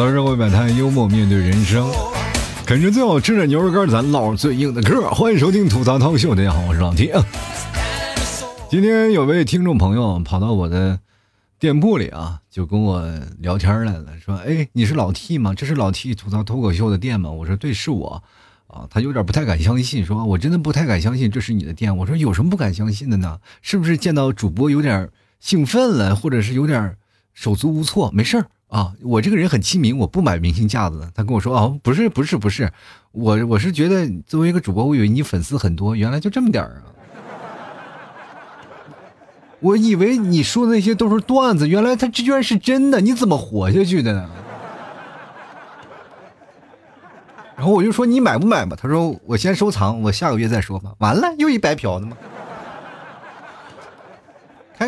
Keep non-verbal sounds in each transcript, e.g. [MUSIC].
槽社会百态，幽默面对人生，啃着最好吃的牛肉干，咱唠最硬的嗑。欢迎收听吐槽涛秀，大家好，我是老 T。今天有位听众朋友跑到我的店铺里啊，就跟我聊天来了，说：“哎，你是老 T 吗？这是老 T 吐槽脱口秀的店吗？”我说：“对，是我。”啊，他有点不太敢相信，说：“我真的不太敢相信这是你的店。”我说：“有什么不敢相信的呢？是不是见到主播有点兴奋了，或者是有点手足无措？没事儿。”啊，我这个人很亲民，我不买明星架子的。他跟我说啊，不是不是不是，我我是觉得作为一个主播，我以为你粉丝很多，原来就这么点儿啊。我以为你说的那些都是段子，原来他这居然是真的，你怎么活下去的呢？[LAUGHS] 然后我就说你买不买吧，他说我先收藏，我下个月再说吧。完了，又一白嫖的吗？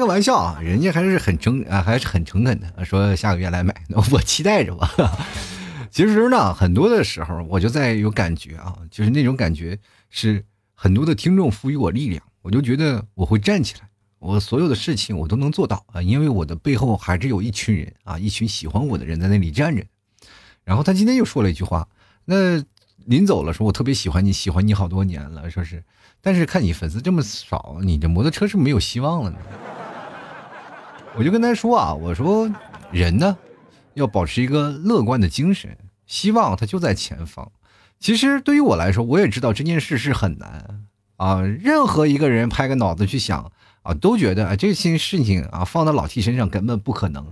开玩笑啊，人家还是很诚啊，还是很诚恳的，说下个月来买，[LAUGHS] 我期待着吧。[LAUGHS] 其实呢，很多的时候我就在有感觉啊，就是那种感觉是很多的听众赋予我力量，我就觉得我会站起来，我所有的事情我都能做到啊，因为我的背后还是有一群人啊，一群喜欢我的人在那里站着。然后他今天又说了一句话，那临走了说，我特别喜欢你，喜欢你好多年了，说是，但是看你粉丝这么少，你这摩托车是没有希望了呢。我就跟他说啊，我说人呢，要保持一个乐观的精神，希望它就在前方。其实对于我来说，我也知道这件事是很难啊。任何一个人拍个脑子去想啊，都觉得啊这些事情啊放到老 T 身上根本不可能。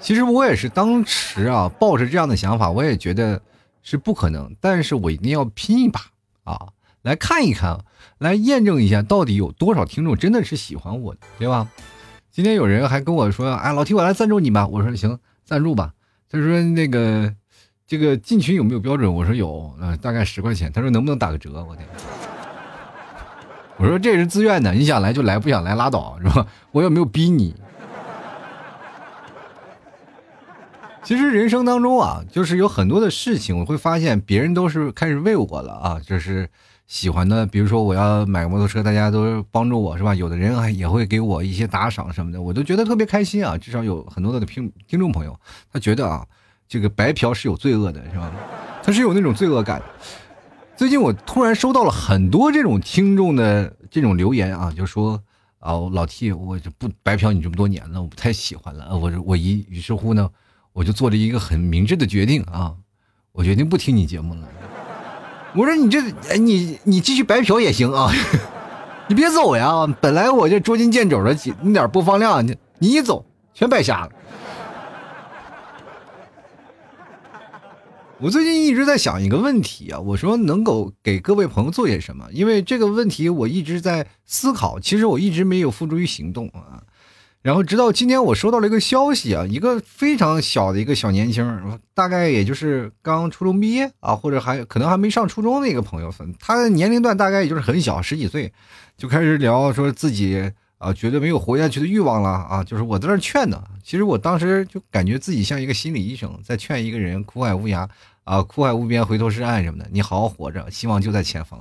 其实我也是当时啊抱着这样的想法，我也觉得是不可能，但是我一定要拼一把啊。来看一看，来验证一下，到底有多少听众真的是喜欢我的，对吧？今天有人还跟我说：“哎，老提我来赞助你吧。”我说：“行，赞助吧。”他说：“那个，这个进群有没有标准？”我说：“有，呃，大概十块钱。”他说：“能不能打个折？”我天！我说：“这是自愿的，你想来就来，不想来拉倒，是吧？我又没有逼你。”其实人生当中啊，就是有很多的事情，我会发现别人都是开始为我了啊，就是。喜欢的，比如说我要买摩托车，大家都帮助我是吧？有的人还也会给我一些打赏什么的，我都觉得特别开心啊。至少有很多的听听众朋友，他觉得啊，这个白嫖是有罪恶的，是吧？他是有那种罪恶感。最近我突然收到了很多这种听众的这种留言啊，就说啊，老 T，我就不白嫖你这么多年了，我不太喜欢了。我我一于是乎呢，我就做了一个很明智的决定啊，我决定不听你节目了。我说你这，哎，你你继续白嫖也行啊，[LAUGHS] 你别走呀！本来我这捉襟见肘的几那点播放量，你你一走全白瞎了。我最近一直在想一个问题啊，我说能够给各位朋友做些什么？因为这个问题我一直在思考，其实我一直没有付诸于行动啊。然后直到今天，我收到了一个消息啊，一个非常小的一个小年轻，大概也就是刚初中毕业啊，或者还可能还没上初中的一个朋友，他的年龄段大概也就是很小，十几岁，就开始聊说自己啊，觉得没有活下去的欲望了啊，就是我在那劝呢。其实我当时就感觉自己像一个心理医生，在劝一个人苦海无涯啊，苦海无边，回头是岸什么的，你好好活着，希望就在前方。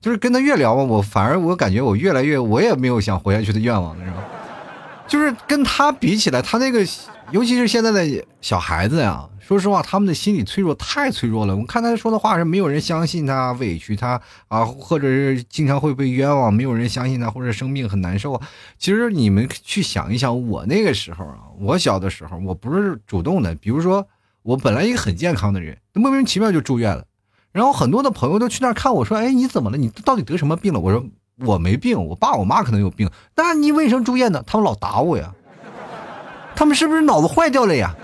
就是跟他越聊吧，我反而我感觉我越来越，我也没有想活下去的愿望了，是吧？就是跟他比起来，他那个，尤其是现在的小孩子呀，说实话，他们的心理脆弱太脆弱了。我看他说的话是没有人相信他，委屈他啊，或者是经常会被冤枉，没有人相信他，或者生病很难受。其实你们去想一想，我那个时候啊，我小的时候，我不是主动的，比如说我本来一个很健康的人，莫名其妙就住院了，然后很多的朋友都去那儿看我说，哎，你怎么了？你到底得什么病了？我说。我没病，我爸我妈可能有病，那你为什么住院呢？他们老打我呀，他们是不是脑子坏掉了呀？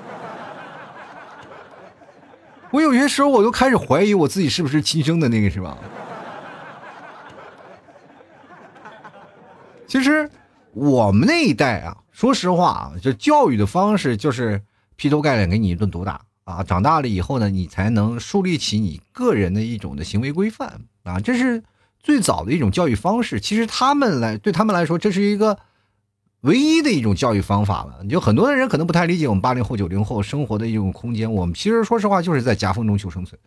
我有些时候我都开始怀疑我自己是不是亲生的那个，是吧？其实我们那一代啊，说实话啊，就教育的方式就是劈头盖脸给你一顿毒打啊，长大了以后呢，你才能树立起你个人的一种的行为规范啊，这是。最早的一种教育方式，其实他们来对他们来说，这是一个唯一的一种教育方法了。就很多的人可能不太理解我们八零后、九零后生活的一种空间。我们其实说实话，就是在夹缝中求生存。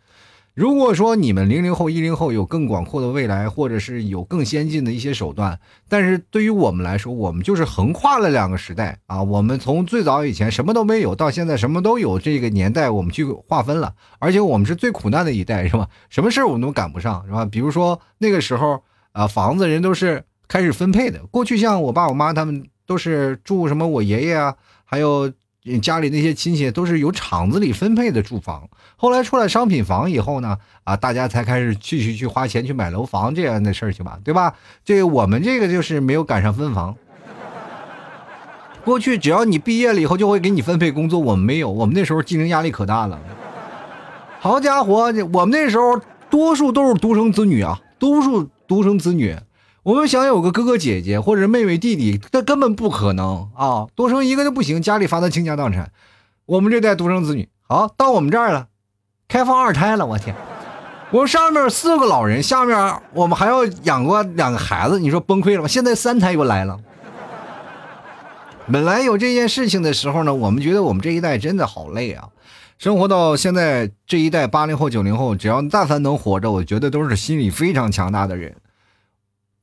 如果说你们零零后、一零后有更广阔的未来，或者是有更先进的一些手段，但是对于我们来说，我们就是横跨了两个时代啊。我们从最早以前什么都没有，到现在什么都有，这个年代我们去划分了，而且我们是最苦难的一代，是吧？什么事我们都赶不上，是吧？比如说那个时候啊，房子人都是开始分配的。过去像我爸我妈他们都是住什么，我爷爷啊，还有。家里那些亲戚都是由厂子里分配的住房，后来出来商品房以后呢，啊，大家才开始继续去花钱去买楼房这样的事情吧，对吧？这我们这个就是没有赶上分房。过去只要你毕业了以后就会给你分配工作，我们没有，我们那时候竞争压力可大了。好家伙，我们那时候多数都是独生子女啊，多数独生子女。我们想有个哥哥姐姐或者妹妹弟弟，那根本不可能啊！多生一个就不行，家里罚的倾家荡产。我们这代独生子女，好到我们这儿了，开放二胎了，我天！我上面四个老人，下面我们还要养过两个孩子，你说崩溃了吗？现在三胎又来了。本来有这件事情的时候呢，我们觉得我们这一代真的好累啊！生活到现在这一代八零后、九零后，只要但凡能活着，我觉得都是心理非常强大的人。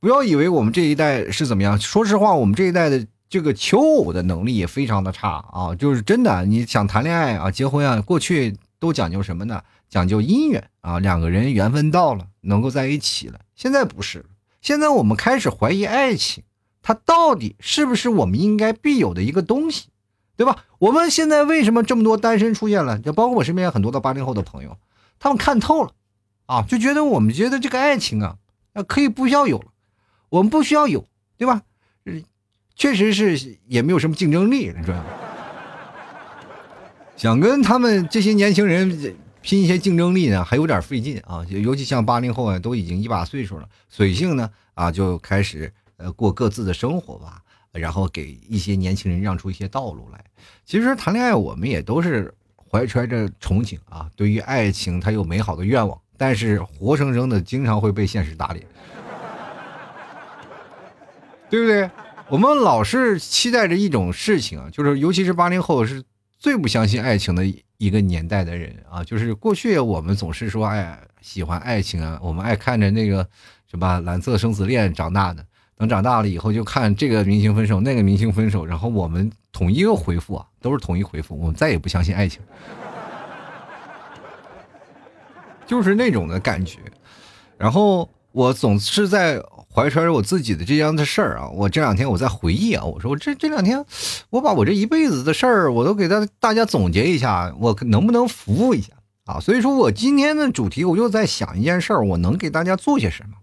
不要以为我们这一代是怎么样，说实话，我们这一代的这个求偶的能力也非常的差啊，就是真的，你想谈恋爱啊、结婚啊，过去都讲究什么呢？讲究姻缘啊，两个人缘分到了，能够在一起了。现在不是，现在我们开始怀疑爱情，它到底是不是我们应该必有的一个东西，对吧？我们现在为什么这么多单身出现了？就包括我身边很多的八零后的朋友，他们看透了，啊，就觉得我们觉得这个爱情啊，啊，可以不需要有了。我们不需要有，对吧？确实是也没有什么竞争力，你知道吗？[LAUGHS] 想跟他们这些年轻人拼一些竞争力呢，还有点费劲啊。尤其像八零后啊，都已经一把岁数了，随性呢啊，就开始呃过各自的生活吧，然后给一些年轻人让出一些道路来。其实谈恋爱，我们也都是怀揣着憧憬啊，对于爱情，他有美好的愿望，但是活生生的经常会被现实打脸。对不对？我们老是期待着一种事情啊，就是尤其是八零后是最不相信爱情的一个年代的人啊。就是过去我们总是说，哎，喜欢爱情啊，我们爱看着那个什么蓝色生死恋长大的。等长大了以后，就看这个明星分手，那个明星分手，然后我们统一个回复啊，都是统一回复，我们再也不相信爱情，[LAUGHS] 就是那种的感觉。然后我总是在。怀揣着我自己的这样的事儿啊，我这两天我在回忆啊，我说我这这两天，我把我这一辈子的事儿，我都给大大家总结一下，我能不能服务一下啊？所以说我今天的主题，我就在想一件事儿，我能给大家做些什么？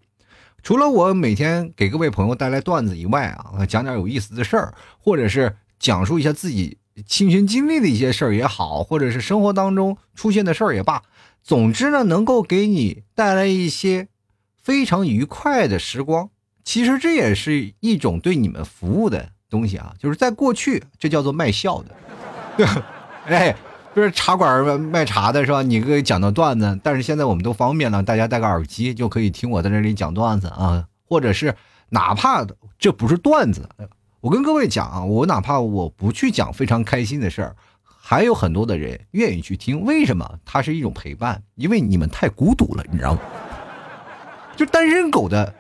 除了我每天给各位朋友带来段子以外啊，讲点有意思的事儿，或者是讲述一下自己亲身经历的一些事儿也好，或者是生活当中出现的事儿也罢，总之呢，能够给你带来一些。非常愉快的时光，其实这也是一种对你们服务的东西啊。就是在过去，这叫做卖笑的，对，[LAUGHS] 哎，不是茶馆卖茶的是吧？你给讲到段子，但是现在我们都方便了，大家戴个耳机就可以听我在这里讲段子啊，或者是哪怕这不是段子，我跟各位讲啊，我哪怕我不去讲非常开心的事儿，还有很多的人愿意去听，为什么？它是一种陪伴，因为你们太孤独了，你知道吗？就单身狗的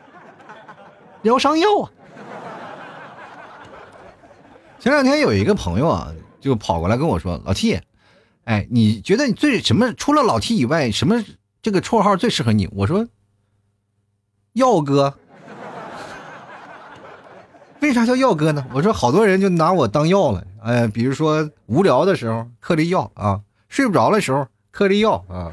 疗伤药啊！前两天有一个朋友啊，就跑过来跟我说：“老 T，哎，你觉得你最什么？除了老 T 以外，什么这个绰号最适合你？”我说：“药哥。”为啥叫药哥呢？我说好多人就拿我当药了。哎，比如说无聊的时候嗑粒药啊，睡不着的时候嗑粒药啊。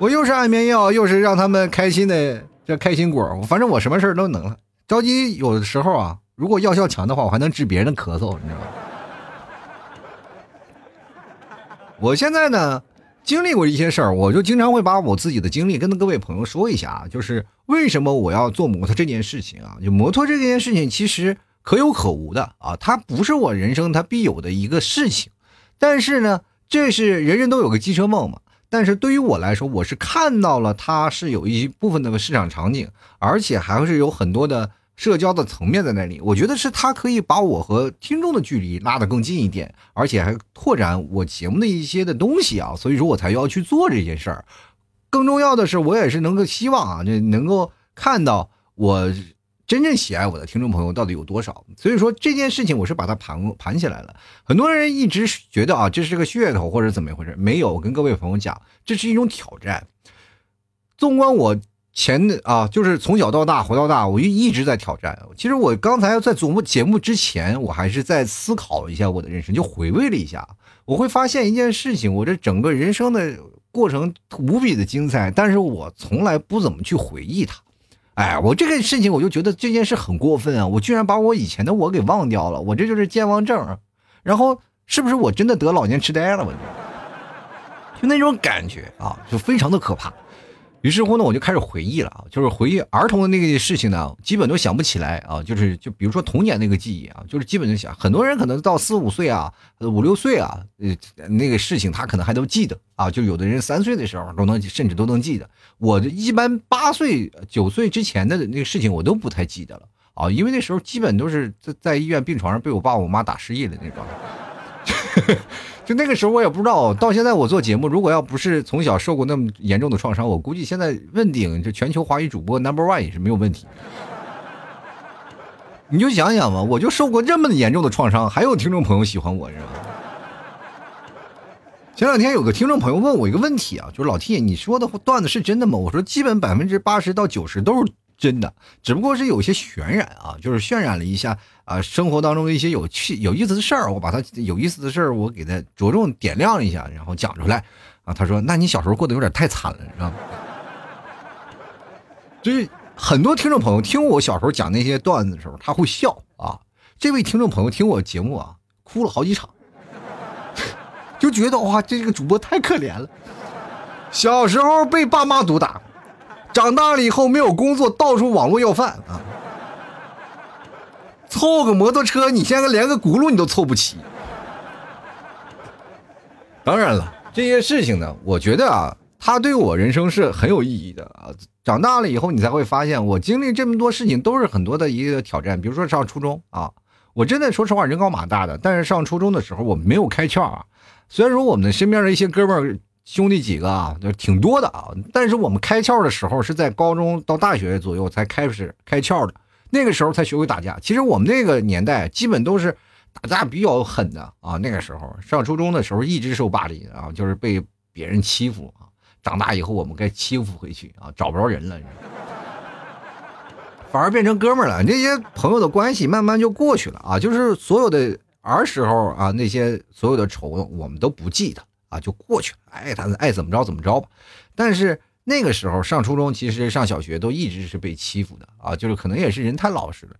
我又是安眠药，又是让他们开心的这开心果，反正我什么事都能了。着急有的时候啊，如果药效强的话，我还能治别人的咳嗽，你知道吗？我现在呢，经历过一些事儿，我就经常会把我自己的经历跟各位朋友说一下啊，就是为什么我要做摩托这件事情啊？就摩托这件事情其实可有可无的啊，它不是我人生它必有的一个事情，但是呢，这是人人都有个机车梦嘛。但是对于我来说，我是看到了它是有一部分的市场场景，而且还是有很多的社交的层面在那里。我觉得是他可以把我和听众的距离拉得更近一点，而且还拓展我节目的一些的东西啊，所以说我才要去做这件事儿。更重要的是，我也是能够希望啊，这能够看到我。真正喜爱我的听众朋友到底有多少？所以说这件事情我是把它盘盘起来了。很多人一直觉得啊，这是个噱头或者怎么一回事？没有，我跟各位朋友讲，这是一种挑战。纵观我前的啊，就是从小到大活到大，我就一直在挑战。其实我刚才在做节目之前，我还是在思考一下我的人生，就回味了一下。我会发现一件事情，我这整个人生的过程无比的精彩，但是我从来不怎么去回忆它。哎，我这个事情我就觉得这件事很过分啊！我居然把我以前的我给忘掉了，我这就是健忘症。然后是不是我真的得老年痴呆了？我就就那种感觉啊，就非常的可怕。于是乎呢，我就开始回忆了啊，就是回忆儿童的那个事情呢，基本都想不起来啊。就是就比如说童年那个记忆啊，就是基本就想，很多人可能到四五岁啊，五六岁啊，呃，那个事情他可能还都记得啊。就有的人三岁的时候都能，甚至都能记得。我一般八岁九岁之前的那个事情我都不太记得了啊，因为那时候基本都是在在医院病床上被我爸我妈打失忆了那种。[LAUGHS] 就那个时候我也不知道，到现在我做节目，如果要不是从小受过那么严重的创伤，我估计现在问鼎这全球华语主播 number one 也是没有问题。你就想想吧，我就受过这么严重的创伤，还有听众朋友喜欢我，是吧？前两天有个听众朋友问我一个问题啊，就是老 T，你说的段子是真的吗？我说基本百分之八十到九十都是。真的，只不过是有些渲染啊，就是渲染了一下啊，生活当中的一些有趣、有意思的事儿，我把它有意思的事儿，我给他着重点亮一下，然后讲出来啊。他说：“那你小时候过得有点太惨了，知道吗？” [LAUGHS] 就是很多听众朋友听我小时候讲那些段子的时候，他会笑啊。这位听众朋友听我节目啊，哭了好几场，[LAUGHS] 就觉得哇，这个主播太可怜了，小时候被爸妈毒打。长大了以后没有工作，到处网络要饭啊！凑个摩托车，你现在连个轱辘你都凑不齐。当然了，这些事情呢，我觉得啊，它对我人生是很有意义的啊。长大了以后，你才会发现，我经历这么多事情都是很多的一个挑战。比如说上初中啊，我真的说实话，人高马大的，但是上初中的时候我没有开窍啊。虽然说我们身边的一些哥们儿。兄弟几个啊，就挺多的啊。但是我们开窍的时候是在高中到大学左右才开始开窍的，那个时候才学会打架。其实我们那个年代基本都是打架比较狠的啊。那个时候上初中的时候一直受霸凌啊，就是被别人欺负啊。长大以后我们该欺负回去啊，找不着人了，反而变成哥们了。那些朋友的关系慢慢就过去了啊。就是所有的儿时候啊，那些所有的仇我们都不记得。啊，就过去了，爱他爱怎么着怎么着吧。但是那个时候上初中，其实上小学都一直是被欺负的啊，就是可能也是人太老实了。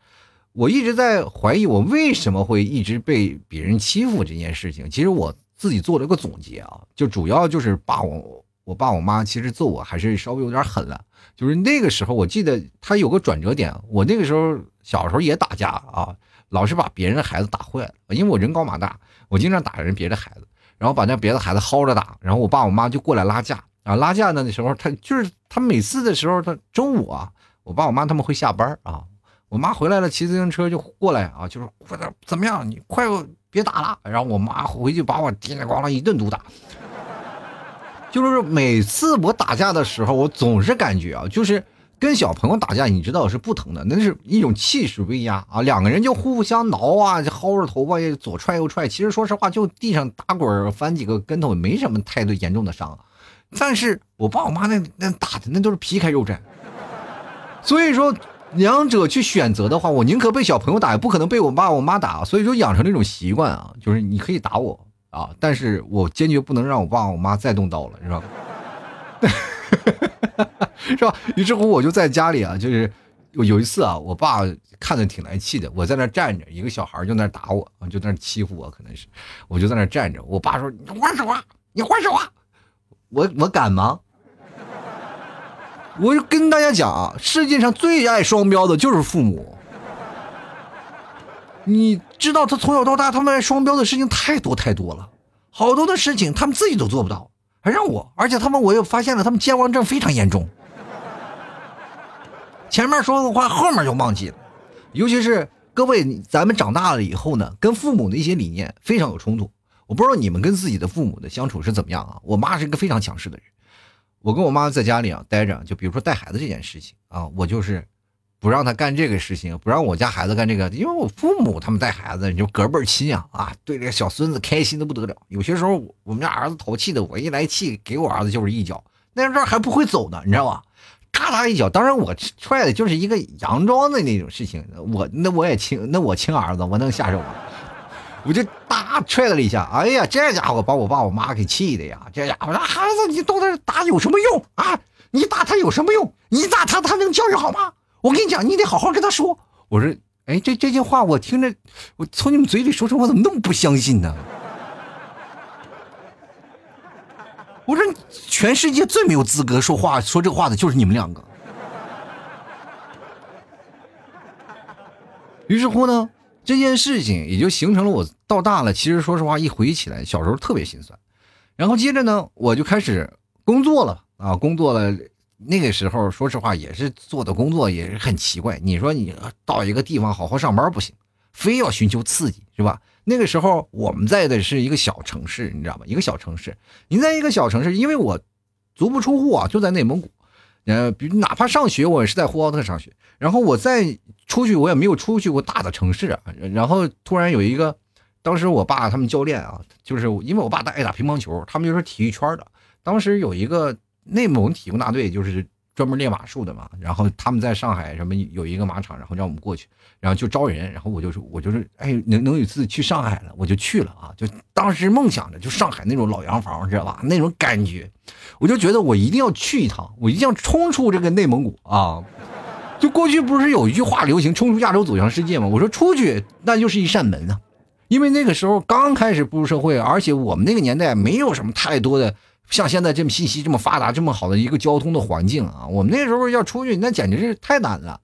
我一直在怀疑我为什么会一直被别人欺负这件事情。其实我自己做了个总结啊，就主要就是爸我我爸我妈其实揍我还是稍微有点狠了。就是那个时候我记得他有个转折点，我那个时候小时候也打架啊，老是把别人的孩子打坏了，因为我人高马大，我经常打人别的孩子。然后把那别的孩子薅着打，然后我爸我妈就过来拉架。啊，拉架呢那时候他就是他每次的时候他中午啊，我爸我妈他们会下班啊，我妈回来了骑自行车就过来啊，就说快点怎么样，你快别打了，然后我妈回去把我叮里咣啷一顿毒打，[LAUGHS] 就是每次我打架的时候，我总是感觉啊，就是。跟小朋友打架，你知道是不疼的，那是一种气势威压啊！两个人就互相挠啊，薅着头发，左踹右踹。其实说实话，就地上打滚翻几个跟头，没什么太多严重的伤。但是我爸我妈那那打的那都是皮开肉绽。所以说，两者去选择的话，我宁可被小朋友打，也不可能被我爸我妈打。所以说，养成那种习惯啊，就是你可以打我啊，但是我坚决不能让我爸我妈再动刀了，是吧？[LAUGHS] [LAUGHS] 是吧？于是乎，我就在家里啊，就是有一次啊，我爸看着挺来气的，我在那站着，一个小孩就在那打我，就在那欺负我，可能是，我就在那站着。我爸说：“你还手啊，你还手啊！”我我敢吗？我就跟大家讲啊，世界上最爱双标的就是父母。你知道，他从小到大，他们爱双标的事情太多太多了，好多的事情他们自己都做不到。还让我，而且他们我又发现了，他们健忘症非常严重。前面说的话，后面就忘记了。尤其是各位，咱们长大了以后呢，跟父母的一些理念非常有冲突。我不知道你们跟自己的父母的相处是怎么样啊？我妈是一个非常强势的人，我跟我妈在家里啊待着，就比如说带孩子这件事情啊，我就是不让他干这个事情，不让我家孩子干这个，因为我父母他们带孩子，你就隔辈亲啊啊，对这个小孙子开心的不得了。有些时候我们家儿子淘气的，我一来气给我儿子就是一脚，那时候还不会走呢，你知道吧？咔嚓一脚，当然我踹的就是一个佯装的那种事情，我那我也亲，那我亲儿子，我能下手吗？[LAUGHS] 我就大踹了一下，哎呀，这家伙把我爸我妈给气的呀！这家伙，那孩子，你到那打有什么用啊？你打他有什么用？你打他，他能教育好吗？我跟你讲，你得好好跟他说。我说，哎，这这些话我听着，我从你们嘴里说出，我怎么那么不相信呢？我说，全世界最没有资格说话说这话的就是你们两个。于是乎呢？这件事情也就形成了我到大了，其实说实话，一回忆起来，小时候特别心酸。然后接着呢，我就开始工作了啊，工作了。那个时候，说实话，也是做的工作也是很奇怪。你说你到一个地方好好上班不行，非要寻求刺激，是吧？那个时候我们在的是一个小城市，你知道吗？一个小城市，你在一个小城市，因为我足不出户啊，就在内蒙古。呃，比哪怕上学，我也是在呼和浩特上学。然后我再出去，我也没有出去过大的城市啊。然后突然有一个，当时我爸他们教练啊，就是因为我爸他爱打乒乓球，他们就是体育圈的。当时有一个内蒙体工大队，就是专门练马术的嘛。然后他们在上海什么有一个马场，然后让我们过去。然后就招人，然后我就说，我就是哎，能能有一次去上海了，我就去了啊！就当时梦想着就上海那种老洋房，知道吧？那种感觉，我就觉得我一定要去一趟，我一定要冲出这个内蒙古啊！就过去不是有一句话流行“冲出亚洲走向世界”吗？我说出去那就是一扇门啊，因为那个时候刚开始步入社会，而且我们那个年代没有什么太多的像现在这么信息这么发达、这么好的一个交通的环境啊！我们那时候要出去，那简直是太难了。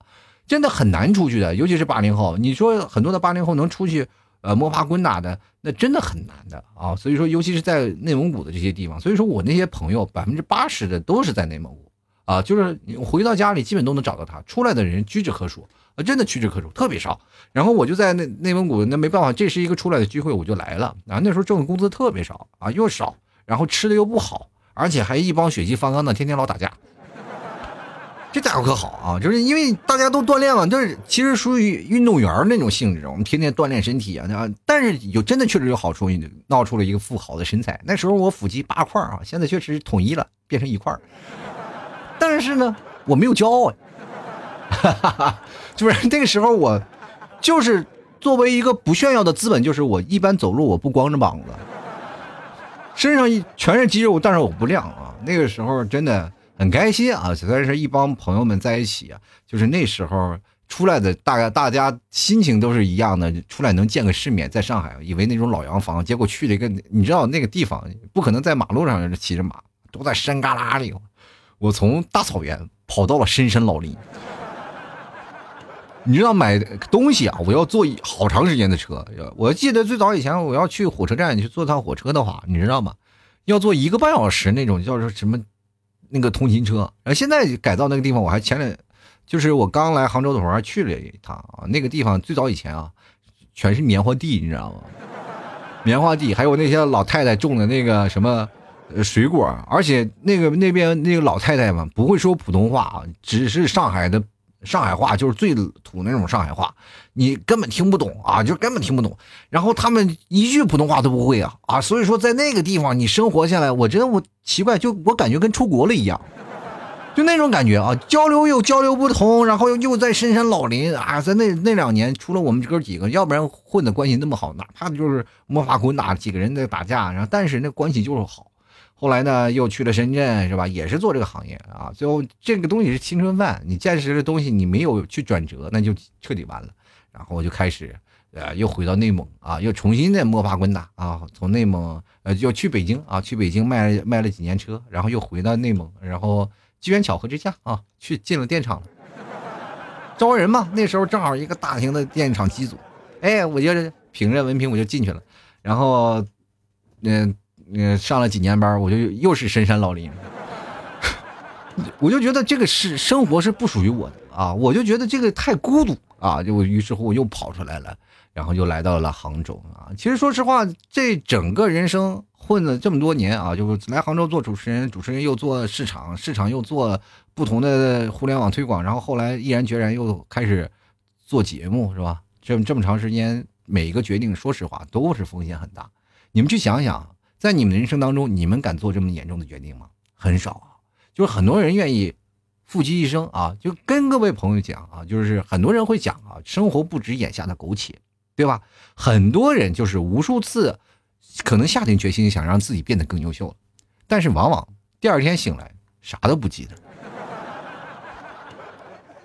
真的很难出去的，尤其是八零后。你说很多的八零后能出去，呃，摸爬滚打的，那真的很难的啊。所以说，尤其是在内蒙古的这些地方，所以说我那些朋友百分之八十的都是在内蒙古啊，就是回到家里基本都能找到他。出来的人屈指可数啊，真的屈指可数，特别少。然后我就在内内蒙古，那没办法，这是一个出来的机会，我就来了啊。那时候挣的工资特别少啊，又少，然后吃的又不好，而且还一帮血气方刚的，天天老打架。这家伙可好啊！就是因为大家都锻炼嘛，就是其实属于运动员那种性质，我们天天锻炼身体啊，但是有真的确实有好处，闹出了一个富豪的身材。那时候我腹肌八块啊，现在确实统一了，变成一块但是呢，我没有骄傲，哈哈哈，就是那个时候我就是作为一个不炫耀的资本，就是我一般走路我不光着膀子，身上一全是肌肉，但是我不亮啊。那个时候真的。很开心啊！虽然是一帮朋友们在一起啊，就是那时候出来的，大概大家心情都是一样的，出来能见个世面。在上海，以为那种老洋房，结果去了一个，你知道那个地方不可能在马路上骑着马，都在山旮旯里。我从大草原跑到了深山老林。你知道买东西啊，我要坐好长时间的车。我记得最早以前我要去火车站去坐趟火车的话，你知道吗？要坐一个半小时那种，叫什么？那个通勤车，然后现在改造那个地方，我还前两，就是我刚来杭州的时候还去了一趟啊。那个地方最早以前啊，全是棉花地，你知道吗？棉花地，还有那些老太太种的那个什么水果，而且那个那边那个老太太们不会说普通话啊，只是上海的。上海话就是最土那种上海话，你根本听不懂啊，就根本听不懂。然后他们一句普通话都不会啊啊！所以说在那个地方你生活下来，我觉得我奇怪，就我感觉跟出国了一样，就那种感觉啊，交流又交流不通，然后又又在深山老林啊，在那那两年，除了我们哥几个，要不然混的关系那么好，哪怕就是摸爬滚打几个人在打架，然后但是那关系就是好。后来呢，又去了深圳，是吧？也是做这个行业啊。最后这个东西是青春饭，你见识的东西你没有去转折，那就彻底完了。然后我就开始，呃，又回到内蒙啊，又重新的摸爬滚打啊。从内蒙，呃，要去北京啊，去北京卖了卖了几年车，然后又回到内蒙，然后机缘巧合之下啊，去进了电厂。招人嘛，那时候正好一个大型的电厂机组，哎，我就凭着文凭我就进去了，然后，嗯。嗯，上了几年班，我就又是深山老林，[LAUGHS] 我就觉得这个是生活是不属于我的啊，我就觉得这个太孤独啊，就于是乎我又跑出来了，然后又来到了杭州啊。其实说实话，这整个人生混了这么多年啊，就是来杭州做主持人，主持人又做市场，市场又做不同的互联网推广，然后后来毅然决然又开始做节目，是吧？这么这么长时间，每一个决定，说实话都是风险很大。你们去想想，在你们人生当中，你们敢做这么严重的决定吗？很少啊，就是很多人愿意。负其一生啊，就跟各位朋友讲啊，就是很多人会讲啊，生活不止眼下的苟且，对吧？很多人就是无数次可能下定决心想让自己变得更优秀了，但是往往第二天醒来啥都不记得。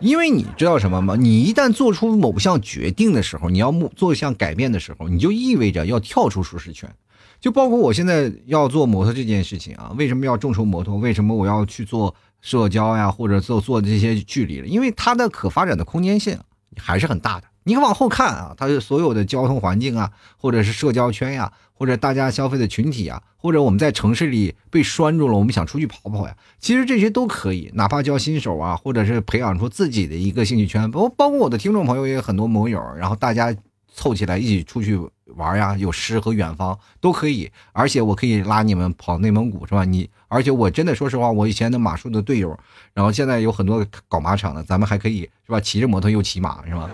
因为你知道什么吗？你一旦做出某项决定的时候，你要做一项改变的时候，你就意味着要跳出舒适圈。就包括我现在要做摩托这件事情啊，为什么要众筹摩托？为什么我要去做？社交呀，或者做做这些距离了，因为它的可发展的空间性还是很大的。你往后看啊，它的所有的交通环境啊，或者是社交圈呀，或者大家消费的群体啊，或者我们在城市里被拴住了，我们想出去跑跑呀，其实这些都可以。哪怕教新手啊，或者是培养出自己的一个兴趣圈，包包括我的听众朋友也有很多摩友，然后大家凑起来一起出去。玩呀，有诗和远方都可以，而且我可以拉你们跑内蒙古，是吧？你而且我真的说实话，我以前的马术的队友，然后现在有很多搞马场的，咱们还可以是吧？骑着摩托又骑马，是吧？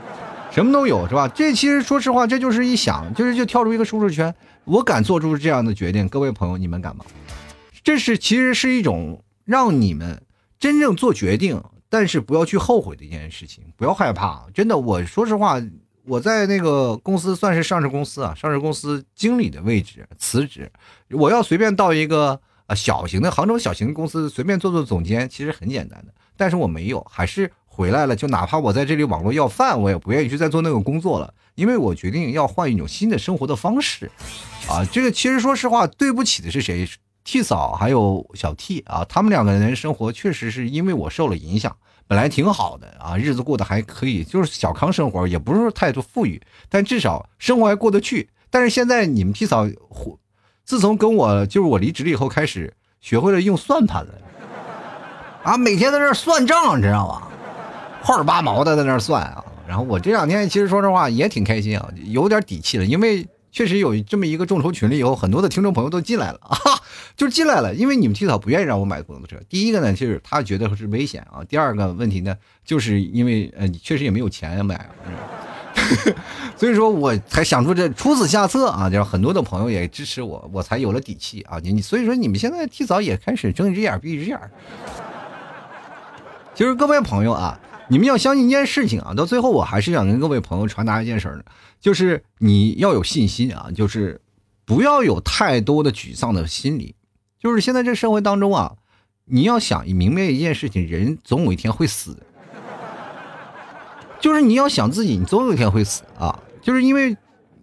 什么都有，是吧？这其实说实话，这就是一想，就是就跳出一个舒适圈。我敢做出这样的决定，各位朋友，你们敢吗？这是其实是一种让你们真正做决定，但是不要去后悔的一件事情，不要害怕。真的，我说实话。我在那个公司算是上市公司啊，上市公司经理的位置辞职，我要随便到一个呃小型的杭州小型公司随便做做总监，其实很简单的，但是我没有，还是回来了。就哪怕我在这里网络要饭，我也不愿意去再做那个工作了，因为我决定要换一种新的生活的方式。啊，这个其实说实话，对不起的是谁？T 嫂还有小 T 啊，他们两个人生活确实是因为我受了影响。本来挺好的啊，日子过得还可以，就是小康生活，也不是太多富裕，但至少生活还过得去。但是现在你们替嫂，自从跟我就是我离职了以后，开始学会了用算盘了，啊，每天在这算账，你知道吗？块八毛的在那算啊。然后我这两天其实说实话也挺开心啊，有点底气了，因为。确实有这么一个众筹群里以后，很多的听众朋友都进来了啊，[LAUGHS] 就进来了。因为你们提早不愿意让我买摩托车，第一个呢，就是他觉得是危险啊；第二个问题呢，就是因为呃，你确实也没有钱买，[LAUGHS] 所以说我才想出这出此下策啊，就很多的朋友也支持我，我才有了底气啊。你你所以说你们现在提早也开始睁一只眼闭一只眼。其实各位朋友啊。你们要相信一件事情啊，到最后我还是想跟各位朋友传达一件事儿呢，就是你要有信心啊，就是不要有太多的沮丧的心理。就是现在这社会当中啊，你要想明白一件事情，人总有一天会死。就是你要想自己，你总有一天会死啊。就是因为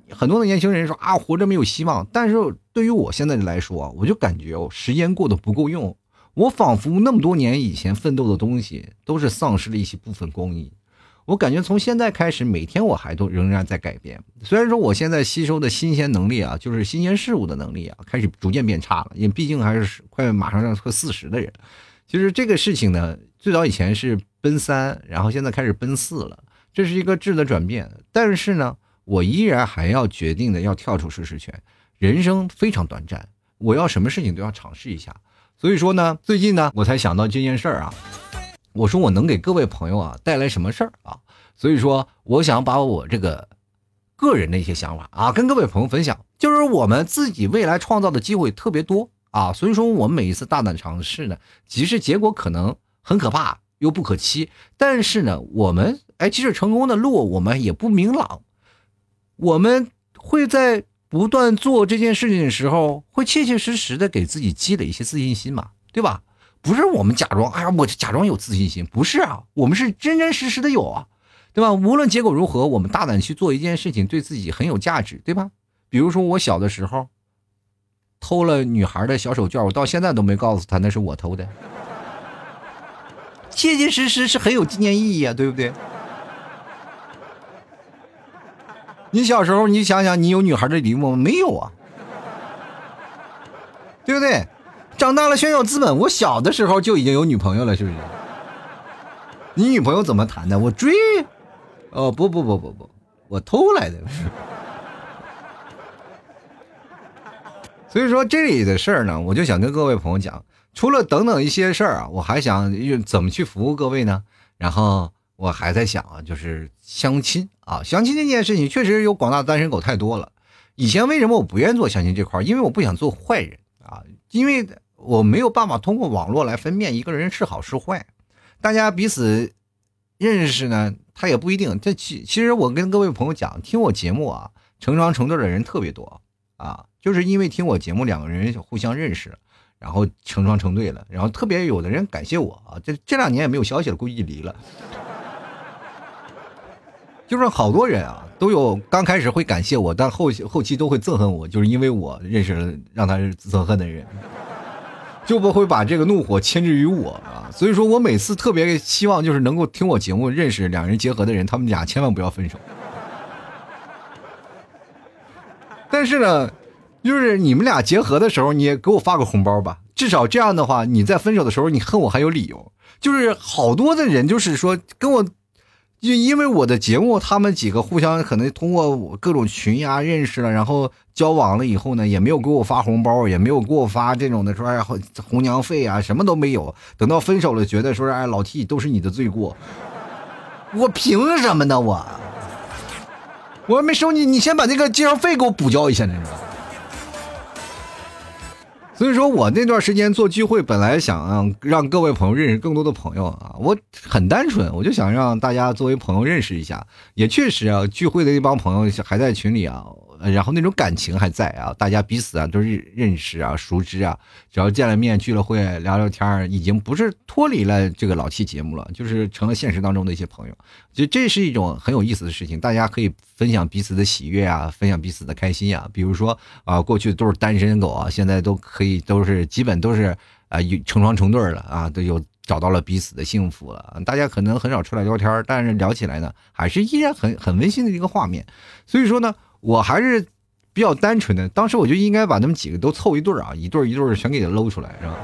很多的年轻人说啊，活着没有希望，但是对于我现在来说，我就感觉哦，时间过得不够用。我仿佛那么多年以前奋斗的东西，都是丧失了一些部分光阴。我感觉从现在开始，每天我还都仍然在改变。虽然说我现在吸收的新鲜能力啊，就是新鲜事物的能力啊，开始逐渐变差了。因为毕竟还是快马上要快四十的人。其实这个事情呢，最早以前是奔三，然后现在开始奔四了，这是一个质的转变。但是呢，我依然还要决定的要跳出舒适圈。人生非常短暂，我要什么事情都要尝试一下。所以说呢，最近呢，我才想到这件事儿啊。我说我能给各位朋友啊带来什么事儿啊？所以说，我想把我这个个人的一些想法啊，跟各位朋友分享。就是我们自己未来创造的机会特别多啊，所以说我们每一次大胆尝试呢，即使结果可能很可怕又不可期，但是呢，我们哎，即使成功的路我们也不明朗，我们会在。不断做这件事情的时候，会切切实实的给自己积累一些自信心嘛，对吧？不是我们假装，哎呀，我假装有自信心，不是啊，我们是真真实实的有啊，对吧？无论结果如何，我们大胆去做一件事情，对自己很有价值，对吧？比如说我小的时候偷了女孩的小手绢，我到现在都没告诉她那是我偷的，切切实实是很有纪念意义啊，对不对？你小时候，你想想，你有女孩的礼物吗？没有啊，对不对？长大了炫耀资本，我小的时候就已经有女朋友了，是不是？你女朋友怎么谈的？我追，哦，不不不不不，我偷来的。[LAUGHS] 所以说这里的事儿呢，我就想跟各位朋友讲，除了等等一些事儿啊，我还想怎么去服务各位呢？然后我还在想啊，就是相亲啊，相亲这件事情确实有广大单身狗太多了。以前为什么我不愿意做相亲这块儿？因为我不想做坏人啊，因为我没有办法通过网络来分辨一个人是好是坏。大家彼此认识呢，他也不一定。这其其实我跟各位朋友讲，听我节目啊，成双成对的人特别多啊。就是因为听我节目，两个人互相认识，然后成双成对了，然后特别有的人感谢我啊，这这两年也没有消息了，估计离了。就是好多人啊，都有刚开始会感谢我，但后后期都会憎恨我，就是因为我认识了让他憎恨的人，就不会把这个怒火牵制于我啊。所以说我每次特别希望就是能够听我节目认识两人结合的人，他们俩千万不要分手。但是呢。就是你们俩结合的时候，你也给我发个红包吧，至少这样的话，你在分手的时候，你恨我还有理由。就是好多的人，就是说跟我，就因为我的节目，他们几个互相可能通过各种群呀认识了，然后交往了以后呢，也没有给我发红包，也没有给我发这种的说哎红娘费啊，什么都没有。等到分手了，觉得说哎老 T 都是你的罪过，我凭什么呢？我我还没收你，你先把那个介绍费给我补交一下，你知道。所以说我那段时间做聚会，本来想让各位朋友认识更多的朋友啊，我很单纯，我就想让大家作为朋友认识一下。也确实啊，聚会的那帮朋友还在群里啊。然后那种感情还在啊，大家彼此啊都是认识啊、熟知啊，只要见了面、聚了会、聊聊天已经不是脱离了这个老气节目了，就是成了现实当中的一些朋友。就这是一种很有意思的事情，大家可以分享彼此的喜悦啊，分享彼此的开心啊。比如说啊，过去都是单身狗啊，现在都可以都是基本都是啊成双成对了啊，都有找到了彼此的幸福了。大家可能很少出来聊天，但是聊起来呢，还是依然很很温馨的一个画面。所以说呢。我还是比较单纯的，当时我就应该把他们几个都凑一对儿啊，一对儿一对儿全给他搂出来，是吧？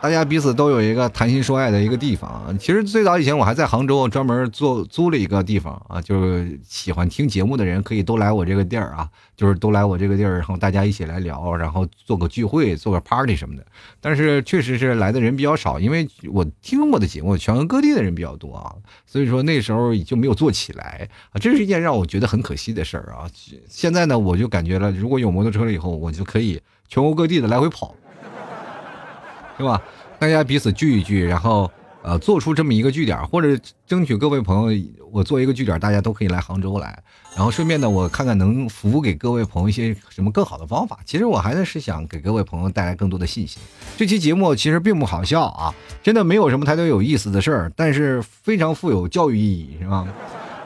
大家彼此都有一个谈心说爱的一个地方。其实最早以前我还在杭州专门做租了一个地方啊，就是喜欢听节目的人可以都来我这个地儿啊，就是都来我这个地儿，然后大家一起来聊，然后做个聚会，做个 party 什么的。但是确实是来的人比较少，因为我听我的节目，全国各地的人比较多啊，所以说那时候就没有做起来啊，这是一件让我觉得很可惜的事儿啊。现在呢，我就感觉了，如果有摩托车了以后，我就可以全国各地的来回跑。是吧？大家彼此聚一聚，然后呃，做出这么一个据点，或者争取各位朋友，我做一个据点，大家都可以来杭州来，然后顺便呢，我看看能服务给各位朋友一些什么更好的方法。其实我还是想给各位朋友带来更多的信心。这期节目其实并不好笑啊，真的没有什么太多有意思的事儿，但是非常富有教育意义，是吧？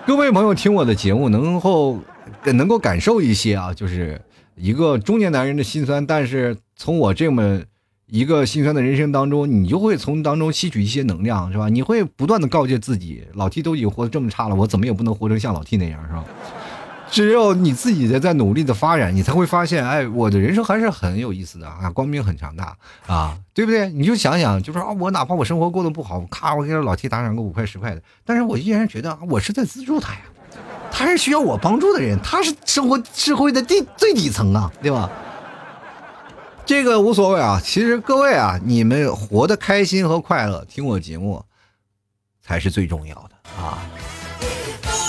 各位朋友听我的节目，能够能够感受一些啊，就是一个中年男人的心酸，但是从我这么。一个心酸的人生当中，你就会从当中吸取一些能量，是吧？你会不断的告诫自己，老 T 都已经活得这么差了，我怎么也不能活成像老 T 那样，是吧？只有你自己的在努力的发展，你才会发现，哎，我的人生还是很有意思的啊，光明很强大啊，对不对？你就想想，就说啊，我哪怕我生活过得不好，咔，我给老 T 打赏个五块十块的，但是我依然觉得我是在资助他呀，他是需要我帮助的人，他是生活社会的底最底层啊，对吧？这个无所谓啊，其实各位啊，你们活得开心和快乐，听我节目才是最重要的啊！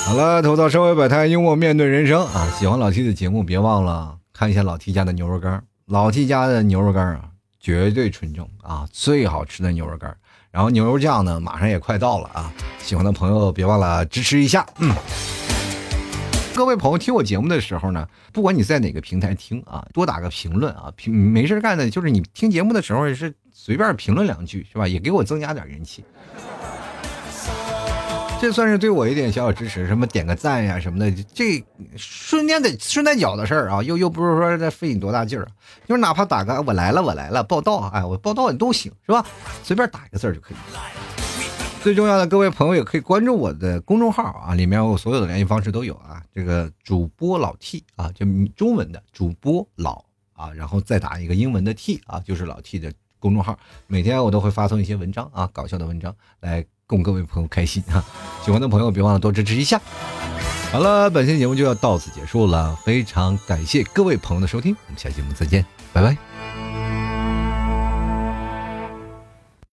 好了，头到社会百态，幽默面对人生啊！喜欢老 T 的节目，别忘了看一下老 T 家的牛肉干。老 T 家的牛肉干啊，绝对纯正啊，最好吃的牛肉干。然后牛肉酱呢，马上也快到了啊！喜欢的朋友别忘了支持一下，嗯。各位朋友听我节目的时候呢，不管你在哪个平台听啊，多打个评论啊，评没事干的，就是你听节目的时候也是随便评论两句是吧？也给我增加点人气，这算是对我一点小小支持。什么点个赞呀什么的，这顺便的顺带脚的事儿啊，又又不是说在费你多大劲儿，就是哪怕打个我来了我来了报道，哎我报道你都行是吧？随便打一个字就可以。最重要的，各位朋友也可以关注我的公众号啊，里面我所有的联系方式都有啊。这个主播老 T 啊，就中文的主播老啊，然后再打一个英文的 T 啊，就是老 T 的公众号。每天我都会发送一些文章啊，搞笑的文章来。供各位朋友开心哈。喜欢的朋友别忘了多支持一下。好了，本期节目就要到此结束了，非常感谢各位朋友的收听，我们下期节目再见，拜拜。